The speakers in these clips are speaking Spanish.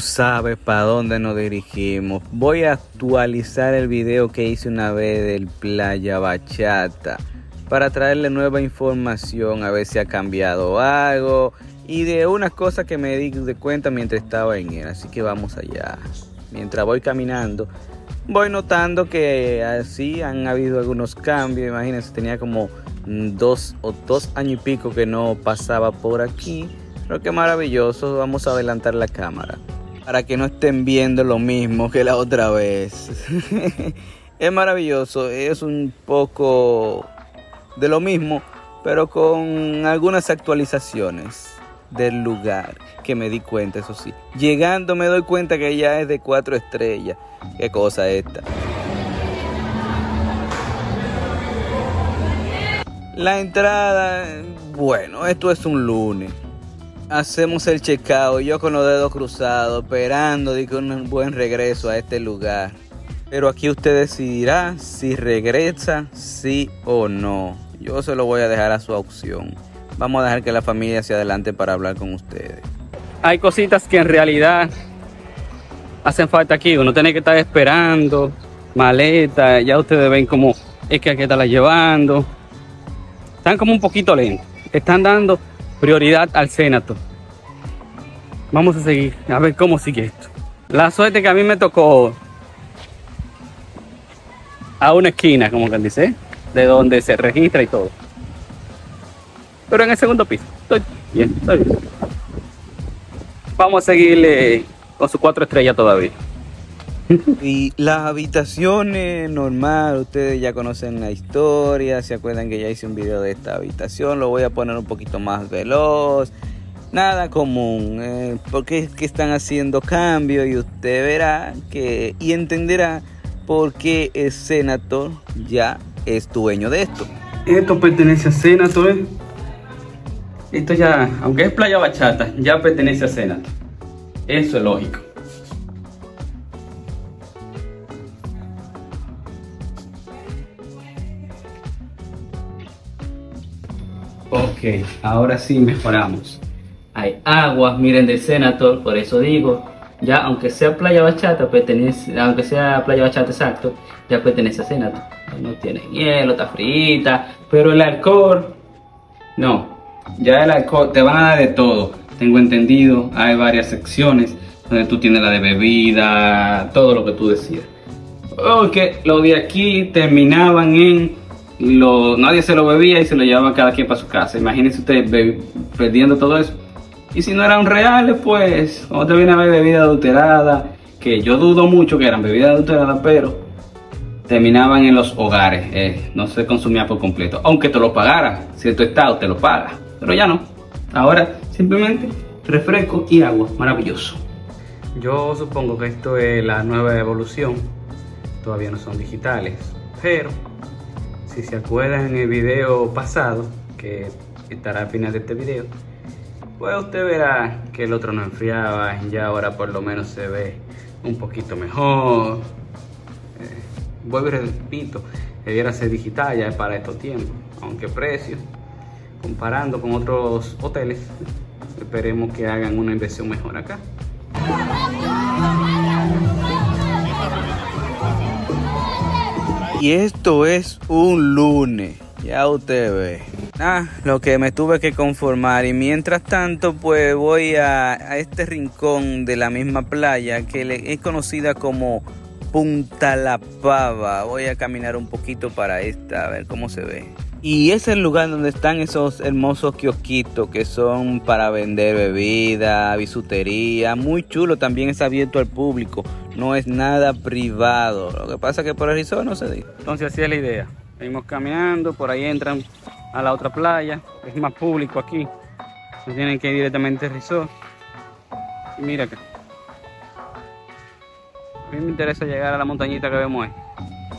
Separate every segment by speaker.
Speaker 1: Sabes para dónde nos dirigimos. Voy a actualizar el video que hice una vez del Playa Bachata para traerle nueva información, a ver si ha cambiado algo y de unas cosas que me di de cuenta mientras estaba en él. Así que vamos allá. Mientras voy caminando, voy notando que así han habido algunos cambios. Imagínense, tenía como dos o dos años y pico que no pasaba por aquí. Pero qué maravilloso. Vamos a adelantar la cámara para que no estén viendo lo mismo que la otra vez. es maravilloso. Es un poco de lo mismo, pero con algunas actualizaciones del lugar que me di cuenta, eso sí. Llegando me doy cuenta que ya es de cuatro estrellas. Qué cosa esta. La entrada, bueno, esto es un lunes. Hacemos el checkout, yo con los dedos cruzados, esperando de un buen regreso a este lugar. Pero aquí usted decidirá si regresa, sí o no. Yo se lo voy a dejar a su opción. Vamos a dejar que la familia se adelante para hablar con ustedes. Hay cositas que en realidad hacen falta aquí. Uno tiene que estar esperando, maleta. Ya ustedes ven cómo es que hay que estarla llevando. Están como un poquito lentos. Están dando prioridad al Senato. Vamos a seguir a ver cómo sigue esto. La suerte que a mí me tocó a una esquina, como que dice de donde se registra y todo. Pero en el segundo piso. Estoy bien, estoy bien. Vamos a seguirle con sus cuatro estrellas todavía. Y las habitaciones normal, ustedes ya conocen la historia, se acuerdan que ya hice un video de esta habitación, lo voy a poner un poquito más veloz, nada común, eh, porque es que están haciendo cambios y usted verá que y entenderá por qué el Senator ya es dueño de esto. Esto pertenece a Senator. Esto ya, aunque es Playa Bachata, ya pertenece a Senator. Eso es lógico. Ok, ahora sí mejoramos. Hay aguas, miren del Senator, por eso digo, ya aunque sea Playa Bachata, pertenece, aunque sea Playa Bachata exacto, ya pertenece a Senator no tiene hielo, está frita, pero el alcohol, no, ya el alcohol, te van a dar de todo, tengo entendido, hay varias secciones donde tú tienes la de bebida, todo lo que tú decías. Porque lo de aquí terminaban en nadie se lo bebía y se lo llevaba cada quien para su casa. Imagínense ustedes perdiendo todo eso. Y si no eran reales, pues, cuando te viene a ver bebida adulterada, que yo dudo mucho que eran bebidas adulteradas, pero terminaban en los hogares, eh, no se consumía por completo, aunque te lo pagara, cierto estado te lo paga, pero ya no, ahora simplemente refresco y agua, maravilloso. Yo supongo que esto es la nueva evolución, todavía no son digitales, pero si se acuerdan en el video pasado, que estará al final de este video, pues usted verá que el otro no enfriaba, ya ahora por lo menos se ve un poquito mejor, vuelvo y repito, debiera ser digital ya para estos tiempos, aunque precio, comparando con otros hoteles, esperemos que hagan una inversión mejor acá. Y esto es un lunes, ya usted ve. Ah, lo que me tuve que conformar y mientras tanto pues voy a, a este rincón de la misma playa que es conocida como Punta La Pava. Voy a caminar un poquito para esta, a ver cómo se ve. Y es el lugar donde están esos hermosos kiosquitos que son para vender bebida, bisutería. Muy chulo, también es abierto al público. No es nada privado. Lo que pasa es que por el resort no se dice. Entonces así es la idea. Venimos caminando, por ahí entran a la otra playa. Es más público aquí. No tienen que ir directamente al resort. Y mira acá. A mí me interesa llegar a la montañita que vemos ahí.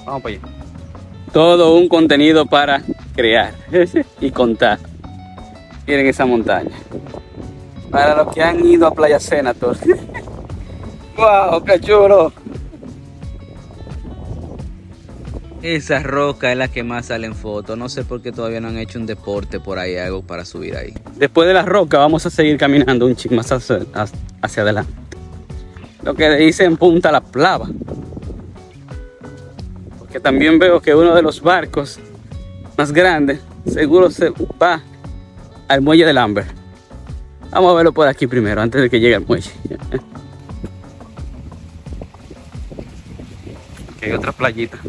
Speaker 1: Vamos para allá. Todo un contenido para crear y contar. Miren esa montaña. Para los que han ido a Playa Senator. ¡Wow, qué chulo! Esa roca es la que más sale en fotos. No sé por qué todavía no han hecho un deporte por ahí, algo para subir ahí. Después de la roca vamos a seguir caminando un chico más hacia adelante.
Speaker 2: lo que dicen Punta La Plava. Porque también veo que uno de los barcos más grandes seguro se va al muelle del Amber. Vamos a verlo por aquí primero, antes de que llegue al muelle. Aquí hay otra playita.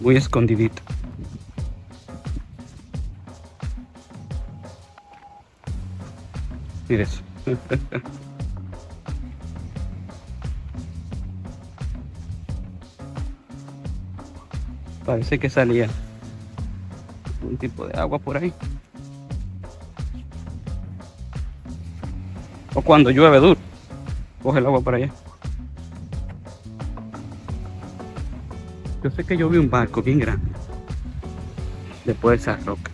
Speaker 2: Muy escondidito. Eso. Parece que salía un tipo de agua por ahí. O cuando llueve duro, coge el agua por allá. Yo sé que yo vi un barco bien grande. Después de esa roca.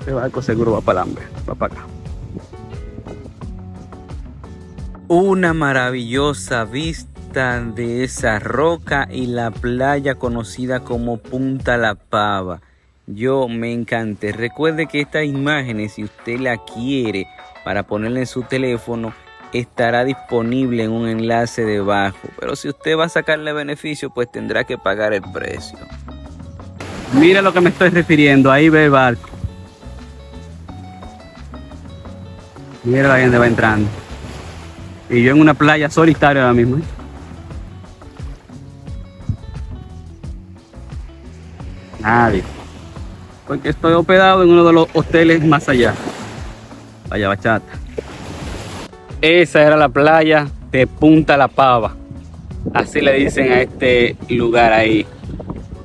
Speaker 2: Este barco seguro va para el hambre, para acá. Una maravillosa vista de esa roca y la playa conocida como Punta La Pava. Yo me encanté. Recuerde que estas imágenes, si usted la quiere para ponerla en su teléfono, estará disponible en un enlace debajo. Pero si usted va a sacarle beneficio, pues tendrá que pagar el precio. Mira lo que me estoy refiriendo. Ahí ve el barco. Mira ahí donde va entrando. Y yo en una playa solitaria ahora mismo. ¿eh? Nadie. Porque estoy hospedado en uno de los hoteles más allá. Playa Bachata. Esa era la playa de Punta La Pava. Así le dicen a este lugar ahí.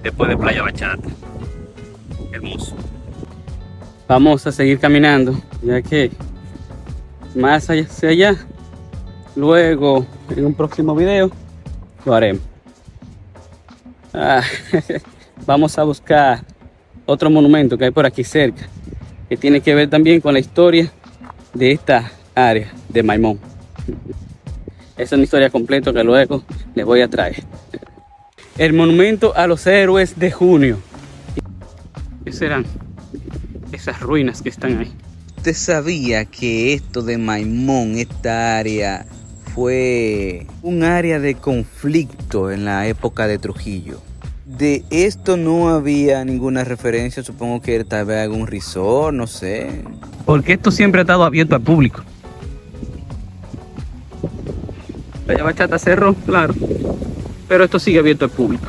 Speaker 2: Después de Playa Bachata. Hermoso. Vamos a seguir caminando. Ya que más allá. Luego, en un próximo video, lo haremos. Ah, vamos a buscar otro monumento que hay por aquí cerca, que tiene que ver también con la historia de esta área de Maimón. Esa es una historia completa que luego les voy a traer. El monumento a los héroes de junio. ¿Qué serán esas ruinas que están ahí? ¿Usted sabía que esto de Maimón, esta área, fue un área de conflicto en la época de Trujillo? De esto no había ninguna referencia, supongo que tal vez algún resort, no sé. Porque esto siempre ha estado abierto al público. La bachata cerró, claro. Pero esto sigue abierto al público.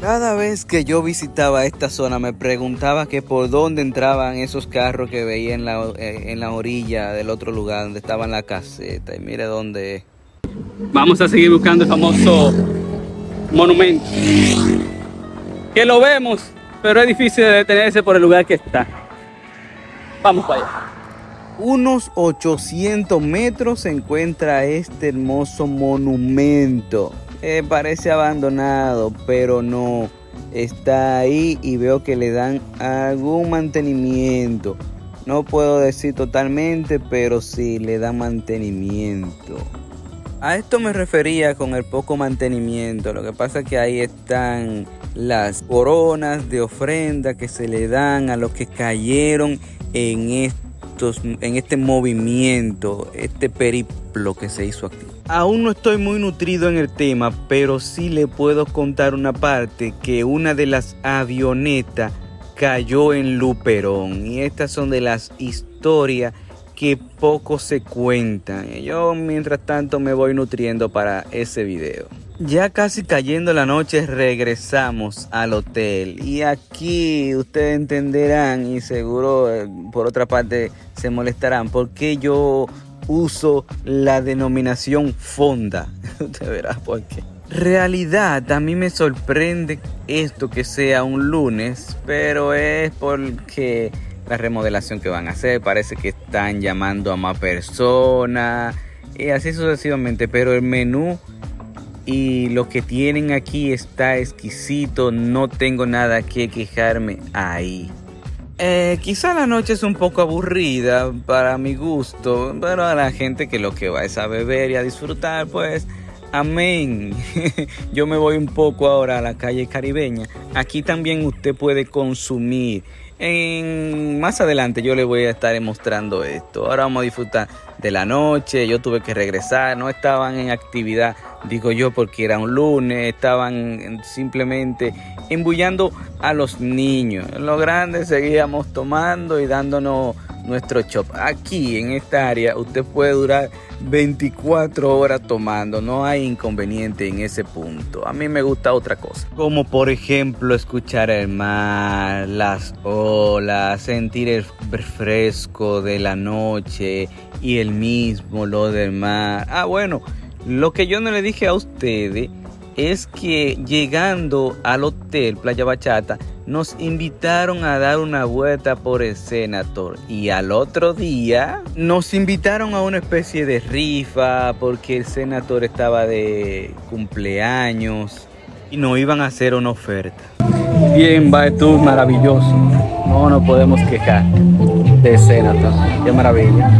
Speaker 2: Cada vez que yo visitaba esta zona me preguntaba que por dónde entraban esos carros que veía en la, eh, en la orilla del otro lugar donde estaba la caseta. Y mire dónde es. Vamos a seguir buscando el famoso monumento. Que lo vemos, pero es difícil de detenerse por el lugar que está. Vamos para allá. Unos 800 metros se encuentra este hermoso monumento. Eh, parece abandonado, pero no. Está ahí y veo que le dan algún mantenimiento. No puedo decir totalmente, pero sí le da mantenimiento. A esto me refería con el poco mantenimiento. Lo que pasa es que ahí están las coronas de ofrenda que se le dan a los que cayeron en estos en este movimiento, este periplo que se hizo aquí. Aún no estoy muy nutrido en el tema, pero sí le puedo contar una parte que una de las avionetas cayó en Luperón y estas son de las historias que poco se cuentan. Yo mientras tanto me voy nutriendo para ese video. Ya casi cayendo la noche regresamos al hotel y aquí ustedes entenderán y seguro eh, por otra parte se molestarán porque yo uso la denominación fonda. Usted verá por qué. Realidad, a mí me sorprende esto que sea un lunes, pero es porque la remodelación que van a hacer. Parece que están llamando a más personas y así sucesivamente. Pero el menú y lo que tienen aquí está exquisito. No tengo nada que quejarme ahí. Eh, quizá la noche es un poco aburrida para mi gusto, pero a la gente que lo que va es a beber y a disfrutar, pues Amén. Yo me voy un poco ahora a la calle caribeña. Aquí también usted puede consumir. En, más adelante yo le voy a estar mostrando esto. Ahora vamos a disfrutar de la noche. Yo tuve que regresar. No estaban en actividad, digo yo, porque era un lunes. Estaban simplemente embullando a los niños. Los grandes seguíamos tomando y dándonos nuestro shop. Aquí en esta área usted puede durar 24 horas tomando, no hay inconveniente en ese punto. A mí me gusta otra cosa, como por ejemplo escuchar el mar, las olas, sentir el fresco de la noche y el mismo lo del mar. Ah, bueno, lo que yo no le dije a ustedes es que llegando al hotel Playa Bachata nos invitaron a dar una vuelta por el Senator y al otro día nos invitaron a una especie de rifa porque el Senator estaba de cumpleaños y nos iban a hacer una oferta.
Speaker 1: Bien, va tú, maravilloso. No nos podemos quejar de Senator. Qué maravilla.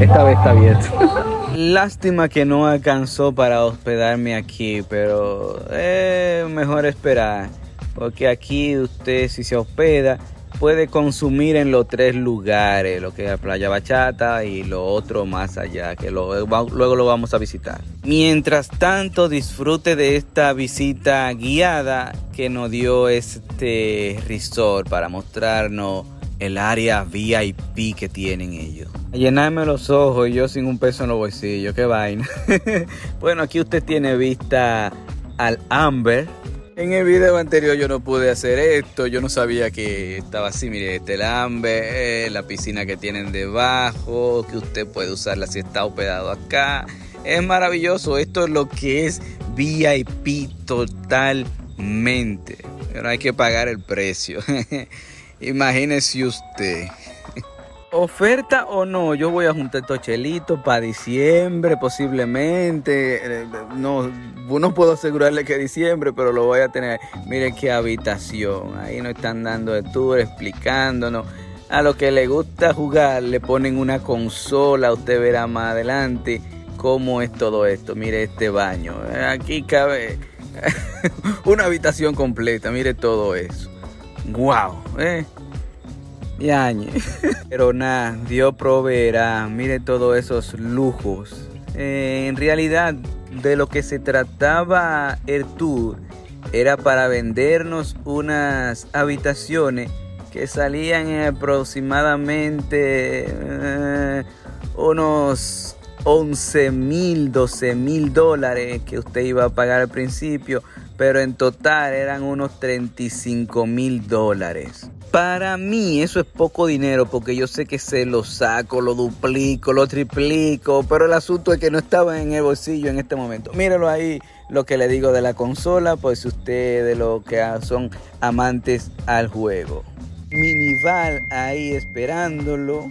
Speaker 1: Esta vez está abierto.
Speaker 2: Lástima que no alcanzó para hospedarme aquí, pero es mejor esperar, porque aquí usted si se hospeda puede consumir en los tres lugares, lo que es la Playa Bachata y lo otro más allá, que luego lo vamos a visitar. Mientras tanto, disfrute de esta visita guiada que nos dio este resort para mostrarnos el área VIP que tienen ellos. Llenarme los ojos y yo sin un peso en los bolsillos, qué vaina. bueno, aquí usted tiene vista al Amber. En el video anterior yo no pude hacer esto, yo no sabía que estaba así, mire, este el Amber, eh, la piscina que tienen debajo, que usted puede usarla si está hospedado acá. Es maravilloso, esto es lo que es VIP totalmente. Pero hay que pagar el precio. Imagínese usted. Oferta o no, yo voy a juntar estos chelitos para diciembre posiblemente. No, no puedo asegurarle que diciembre, pero lo voy a tener. Mire qué habitación. Ahí nos están dando de tour, explicándonos. A lo que le gusta jugar, le ponen una consola. Usted verá más adelante cómo es todo esto. Mire este baño. Aquí cabe una habitación completa. Mire todo eso. ¡Wow! ¿eh? Yañe. Pero nada, Dios proveerá. Mire todos esos lujos. Eh, en realidad, de lo que se trataba el tour era para vendernos unas habitaciones que salían en aproximadamente eh, unos 11 mil, 12 mil dólares que usted iba a pagar al principio, pero en total eran unos 35 mil dólares. Para mí eso es poco dinero porque yo sé que se lo saco, lo duplico, lo triplico, pero el asunto es que no estaba en el bolsillo en este momento. Míralo ahí lo que le digo de la consola, pues ustedes de lo que son amantes al juego. Minival ahí esperándolo.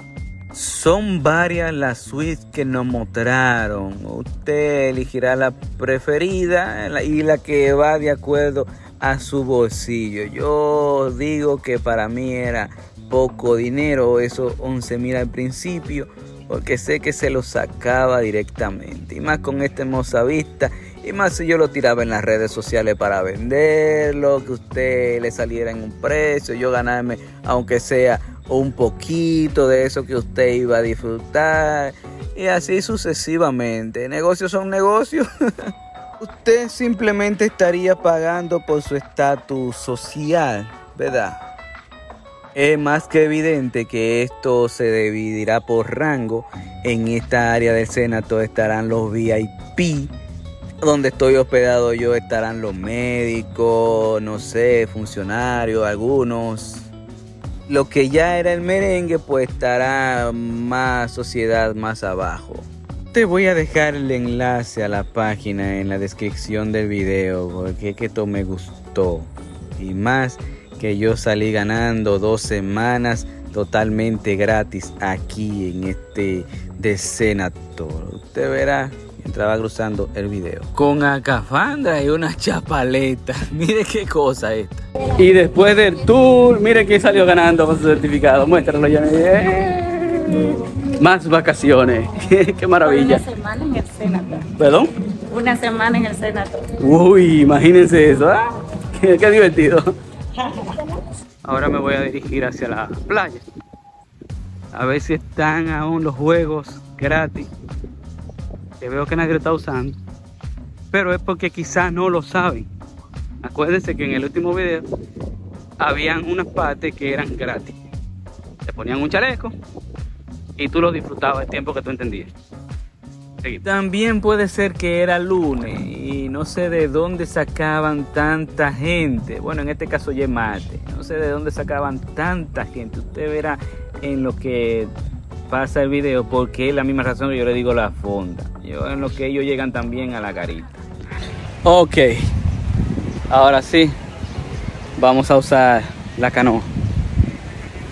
Speaker 2: Son varias las suites que nos mostraron. Usted elegirá la preferida y la que va de acuerdo a su bolsillo. Yo digo que para mí era poco dinero, esos 11 mil al principio, porque sé que se lo sacaba directamente. Y más con esta hermosa vista, y más si yo lo tiraba en las redes sociales para venderlo, que usted le saliera en un precio, yo ganarme, aunque sea un poquito de eso que usted iba a disfrutar, y así sucesivamente. Negocios son negocios. usted simplemente estaría pagando por su estatus social, ¿verdad? Es más que evidente que esto se dividirá por rango. En esta área del Senato estarán los VIP. Donde estoy hospedado yo estarán los médicos, no sé, funcionarios, algunos. Lo que ya era el merengue pues estará más sociedad más abajo. Te voy a dejar el enlace a la página en la descripción del video porque que esto me gustó. Y más que yo salí ganando dos semanas totalmente gratis aquí en este Senator. Usted verá mientras va cruzando el video. Con acafandra y una chapaleta. Mire qué cosa esta.
Speaker 1: Y después del tour, mire quién salió ganando con su certificado. Muéstralo ya. Más vacaciones. Qué maravilla.
Speaker 3: Una semana en el Senator.
Speaker 1: ¿Perdón?
Speaker 4: una semana en el Senado.
Speaker 2: Uy, imagínense eso, ¿ah? Qué, qué divertido. Ahora me voy a dirigir hacia la playa. A ver si están aún los juegos gratis. Que veo que nadie lo está usando. Pero es porque quizás no lo saben. Acuérdense que en el último video habían unas partes que eran gratis. Te ponían un chaleco y tú lo disfrutabas el tiempo que tú entendías. También puede ser que era lunes y no sé de dónde sacaban tanta gente. Bueno, en este caso ya mate. No sé de dónde sacaban tanta gente. Usted verá en lo que pasa el video porque es la misma razón que yo le digo la fonda. Yo en lo que ellos llegan también a la garita. Ok. Ahora sí. Vamos a usar la canoa.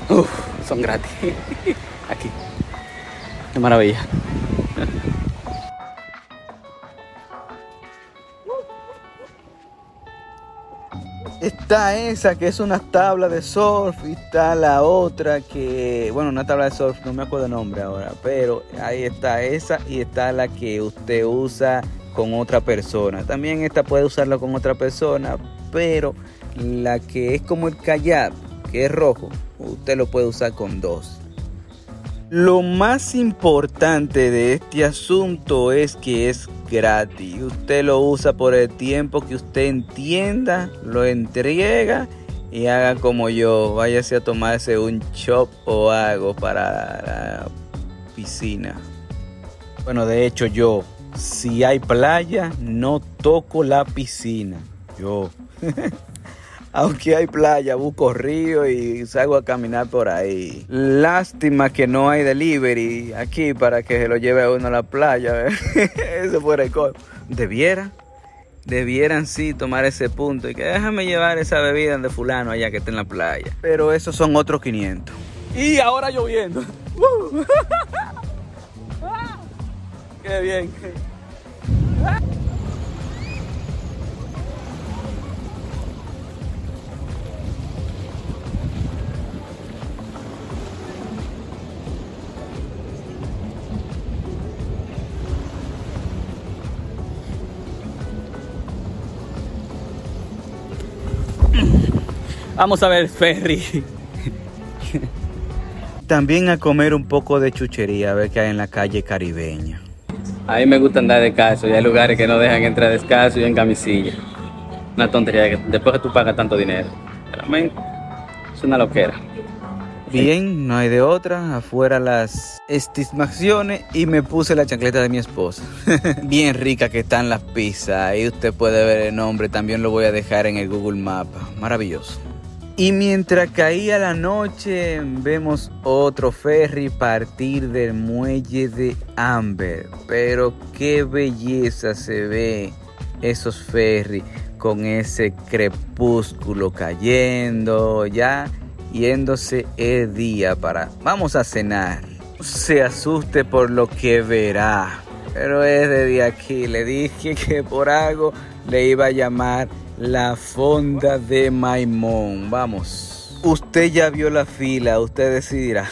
Speaker 2: Uf, son gratis. Aquí. Qué maravilla. Está esa que es una tabla de surf y está la otra que, bueno, una tabla de surf, no me acuerdo el nombre ahora, pero ahí está esa y está la que usted usa con otra persona. También esta puede usarla con otra persona, pero la que es como el kayak, que es rojo, usted lo puede usar con dos. Lo más importante de este asunto es que es gratis. Usted lo usa por el tiempo que usted entienda, lo entrega y haga como yo. Váyase a tomarse un chop o algo para la piscina. Bueno, de hecho yo, si hay playa, no toco la piscina. Yo. aunque hay playa, busco río y salgo a caminar por ahí. Lástima que no hay delivery aquí para que se lo lleve a uno a la playa. Eso fuera el colmo. Debiera, debieran sí tomar ese punto y que déjame llevar esa bebida de fulano allá que está en la playa. Pero esos son otros 500. Y ahora lloviendo. Qué bien. Vamos a ver ferry. También a comer un poco de chuchería, a ver qué hay en la calle caribeña. A mí me gusta andar descalzo y hay lugares que no dejan entrar descalzo y en camisilla. Una tontería, después que tú pagas tanto dinero. Realmente, es una loquera. Bien, no hay de otra. Afuera las estimaciones y me puse la chancleta de mi esposa. Bien rica que están las pizzas. Ahí usted puede ver el nombre. También lo voy a dejar en el Google Map. Maravilloso. Y mientras caía la noche, vemos otro ferry partir del muelle de Amber. Pero qué belleza se ve esos ferries con ese crepúsculo cayendo, ya yéndose el día para vamos a cenar. se asuste por lo que verá. Pero es de aquí, le dije que por algo le iba a llamar la fonda de Maimón. Vamos. Usted ya vio la fila, usted decidirá.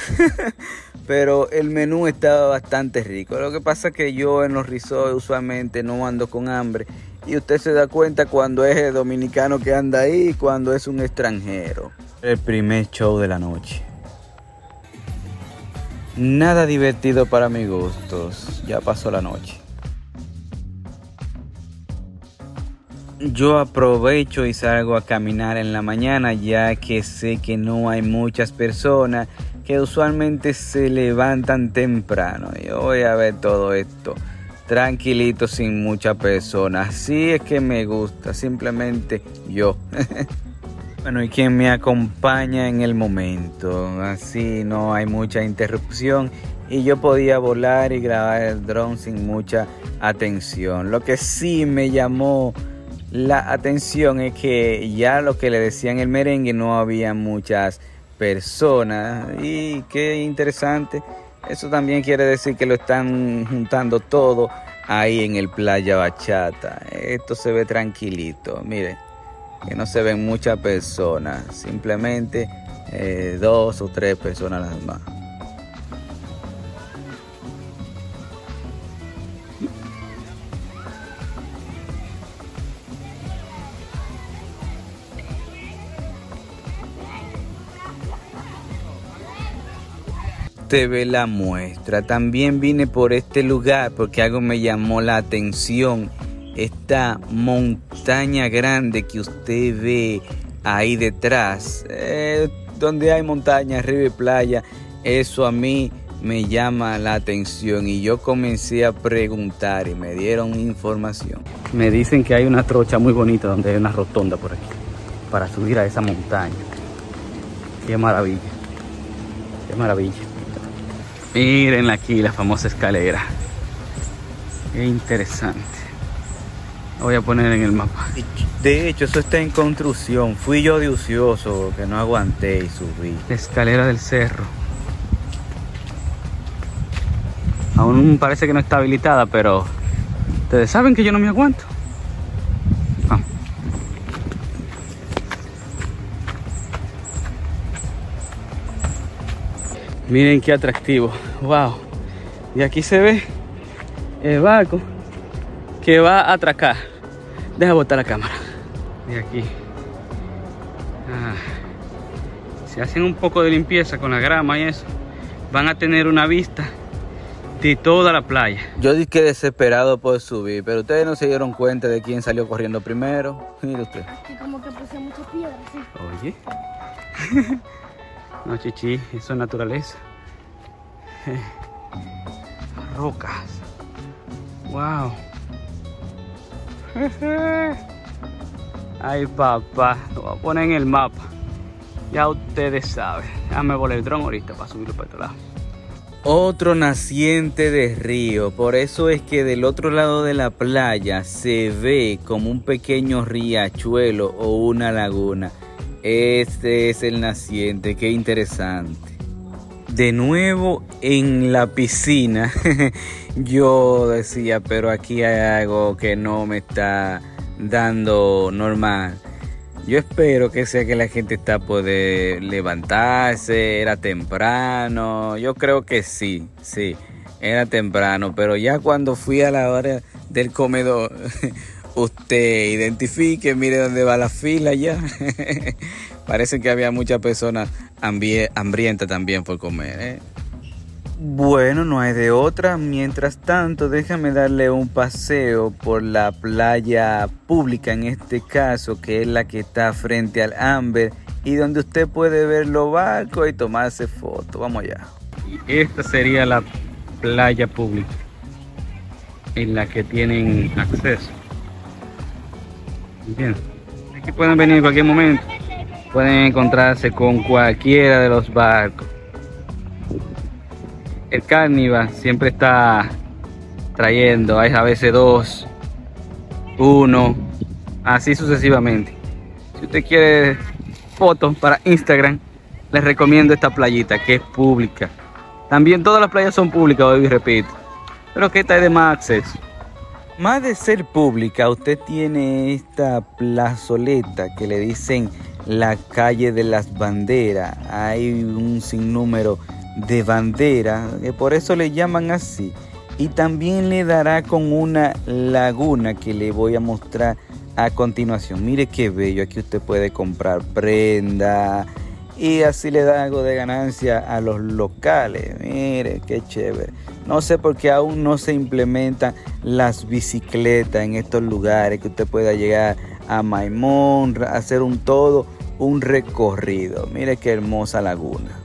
Speaker 2: Pero el menú estaba bastante rico. Lo que pasa es que yo en los risoles usualmente no ando con hambre. Y usted se da cuenta cuando es el dominicano que anda ahí y cuando es un extranjero. El primer show de la noche. Nada divertido para mis gustos. Ya pasó la noche. Yo aprovecho y salgo a caminar en la mañana ya que sé que no hay muchas personas que usualmente se levantan temprano. Yo voy a ver todo esto tranquilito sin muchas personas. Así es que me gusta, simplemente yo. bueno, y quien me acompaña en el momento. Así no hay mucha interrupción y yo podía volar y grabar el drone sin mucha atención. Lo que sí me llamó la atención es que ya lo que le decían el merengue no había muchas personas y qué interesante. Eso también quiere decir que lo están juntando todo ahí en el playa bachata. Esto se ve tranquilito, mire, que no se ven muchas personas, simplemente eh, dos o tres personas nada más. Usted ve la muestra. También vine por este lugar porque algo me llamó la atención. Esta montaña grande que usted ve ahí detrás, eh, donde hay montaña, río y playa, eso a mí me llama la atención y yo comencé a preguntar y me dieron información.
Speaker 1: Me dicen que hay una trocha muy bonita donde hay una rotonda por aquí para subir a esa montaña. Qué maravilla. Qué maravilla. Miren aquí la famosa escalera. Qué interesante. voy a poner en el mapa.
Speaker 2: De hecho, eso está en construcción. Fui yo de ocioso que no aguanté y subí.
Speaker 1: La escalera del cerro. Aún parece que no está habilitada, pero ustedes saben que yo no me aguanto. Miren qué atractivo. Wow. Y aquí se ve el barco que va a atracar. Deja botar la cámara. Y aquí. Ah. Si hacen un poco de limpieza con la grama y eso, van a tener una vista de toda la playa.
Speaker 2: Yo dije desesperado por subir, pero ustedes no se dieron cuenta de quién salió corriendo primero. Mire usted.
Speaker 3: como que puse muchas piedras, sí.
Speaker 1: Oye. No, chichi, eso es naturaleza. Rocas. Wow. Ay, papá, lo voy a poner en el mapa. Ya ustedes saben. Déjame volar el dron ahorita para subirlo para otro lado.
Speaker 2: Otro naciente de río, por eso es que del otro lado de la playa se ve como un pequeño riachuelo o una laguna. Este es el naciente, qué interesante. De nuevo en la piscina, yo decía, pero aquí hay algo que no me está dando normal. Yo espero que sea que la gente está poder levantarse, era temprano, yo creo que sí, sí, era temprano, pero ya cuando fui a la hora del comedor, usted identifique, mire dónde va la fila ya. Parece que había muchas personas hambrientas también por comer. ¿eh? Bueno, no hay de otra. Mientras tanto, déjame darle un paseo por la playa pública, en este caso, que es la que está frente al Amber, y donde usted puede ver los barcos y tomarse fotos. Vamos allá.
Speaker 1: Esta sería la playa pública en la que tienen acceso. Bien, aquí pueden venir en cualquier momento. Pueden encontrarse con cualquiera de los barcos. El carnival siempre está trayendo, hay a veces dos, uno, así sucesivamente. Si usted quiere fotos para Instagram, les recomiendo esta playita que es pública. También todas las playas son públicas, hoy repito. Pero que esta es de más acceso.
Speaker 2: Más de ser pública, usted tiene esta plazoleta que le dicen la calle de las banderas. Hay un sinnúmero de banderas, que por eso le llaman así. Y también le dará con una laguna que le voy a mostrar a continuación. Mire qué bello, aquí usted puede comprar prenda y así le da algo de ganancia a los locales. Mire qué chévere. No sé por qué aún no se implementan las bicicletas en estos lugares, que usted pueda llegar a Maimón, hacer un todo, un recorrido. Mire qué hermosa laguna.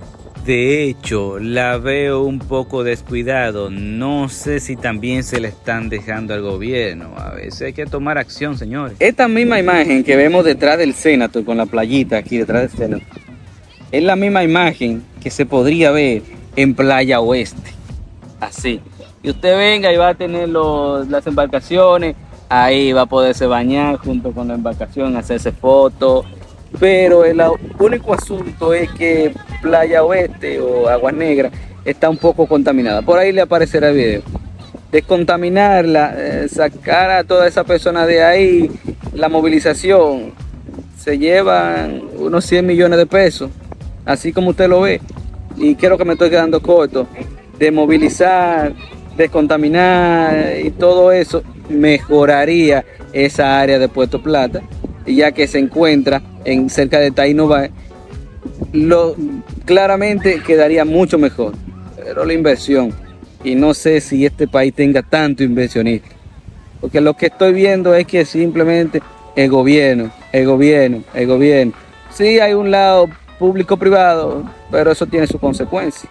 Speaker 2: De hecho, la veo un poco descuidado. No sé si también se le están dejando al gobierno. A veces hay que tomar acción, señores.
Speaker 1: Esta misma imagen que vemos detrás del Senator con la playita aquí detrás del Senator es la misma imagen que se podría ver en Playa Oeste así. Y usted venga y va a tener las embarcaciones, ahí va a poderse bañar junto con la embarcación, hacerse fotos. Pero el único asunto es que Playa Oeste o Agua Negra está un poco contaminada. Por ahí le aparecerá el video. Descontaminarla, eh, sacar a toda esa persona de ahí, la movilización, se llevan unos 100 millones de pesos, así como usted lo ve. Y creo que me estoy quedando corto de movilizar, descontaminar y todo eso, mejoraría esa área de Puerto Plata, ya que se encuentra en cerca de Tainova, lo claramente quedaría mucho mejor. pero la inversión. Y no sé si este país tenga tanto inversionista. Porque lo que estoy viendo es que simplemente el gobierno, el gobierno, el gobierno. Sí hay un lado público-privado, pero eso tiene sus consecuencias.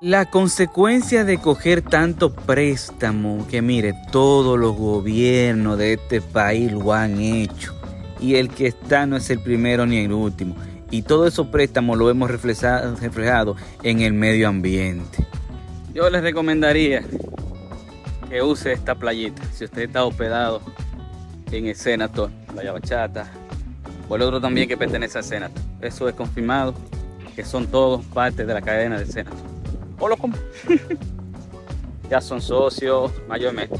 Speaker 2: La consecuencia de coger tanto préstamo, que mire, todos los gobiernos de este país lo han hecho. Y el que está no es el primero ni el último. Y todos esos préstamos lo hemos reflejado, reflejado en el medio ambiente. Yo les recomendaría que use esta playita. Si usted está hospedado en el Senator, Playa Bachata, o el otro también que pertenece al Senator. Eso es confirmado, que son todos parte de la cadena del Senator. O lo ya son socios mayormente.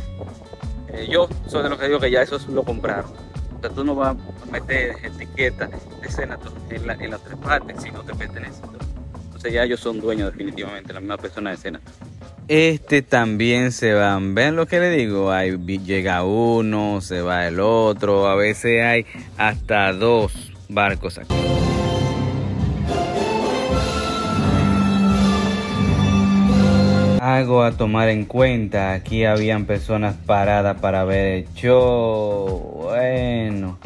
Speaker 2: Eh, yo soy de los que digo que ya eso lo compraron. O sea, tú no vas a meter etiqueta de Senator en, las tres partes si no te pertenece. Entonces ya ellos son dueños definitivamente, la misma persona de Senator. Este también se van. ¿Ven lo que le digo? Hay, llega uno, se va el otro. A veces hay hasta dos barcos aquí. Algo a tomar en cuenta. Aquí habían personas paradas para ver el show. Bueno,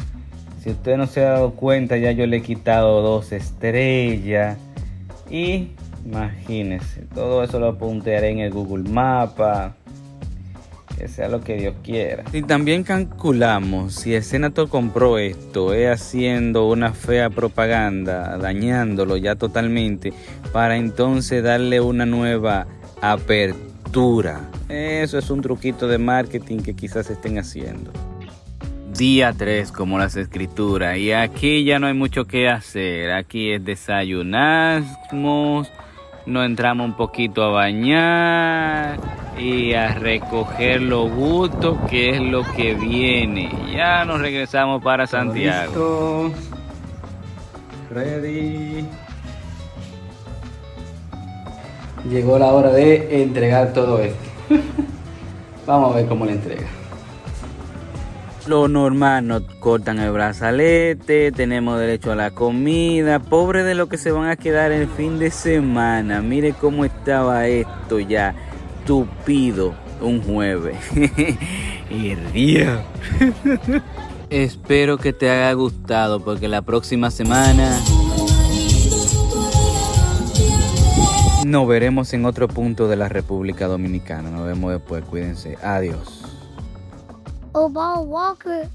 Speaker 2: si usted no se ha dado cuenta, ya yo le he quitado dos estrellas. Y Imagínense, todo eso lo apuntaré en el Google Mapa. Que sea lo que Dios quiera. Y también calculamos si el Senator compró esto, es haciendo una fea propaganda, dañándolo ya totalmente, para entonces darle una nueva apertura. Eso es un truquito de marketing que quizás estén haciendo. Día 3 como las escrituras y aquí ya no hay mucho que hacer. Aquí es desayunamos nos entramos un poquito a bañar y a recoger los gustos que es lo que viene. Ya nos regresamos para Santiago.
Speaker 1: Ready. Llegó la hora de entregar todo esto. Vamos a ver cómo le entrega.
Speaker 2: Lo normal, nos cortan el brazalete, tenemos derecho a la comida. Pobre de lo que se van a quedar el fin de semana. Mire cómo estaba esto ya, tupido, un jueves. y río. Espero que te haya gustado porque la próxima semana nos veremos en otro punto de la República Dominicana. Nos vemos después, cuídense. Adiós.
Speaker 3: Obal Walker.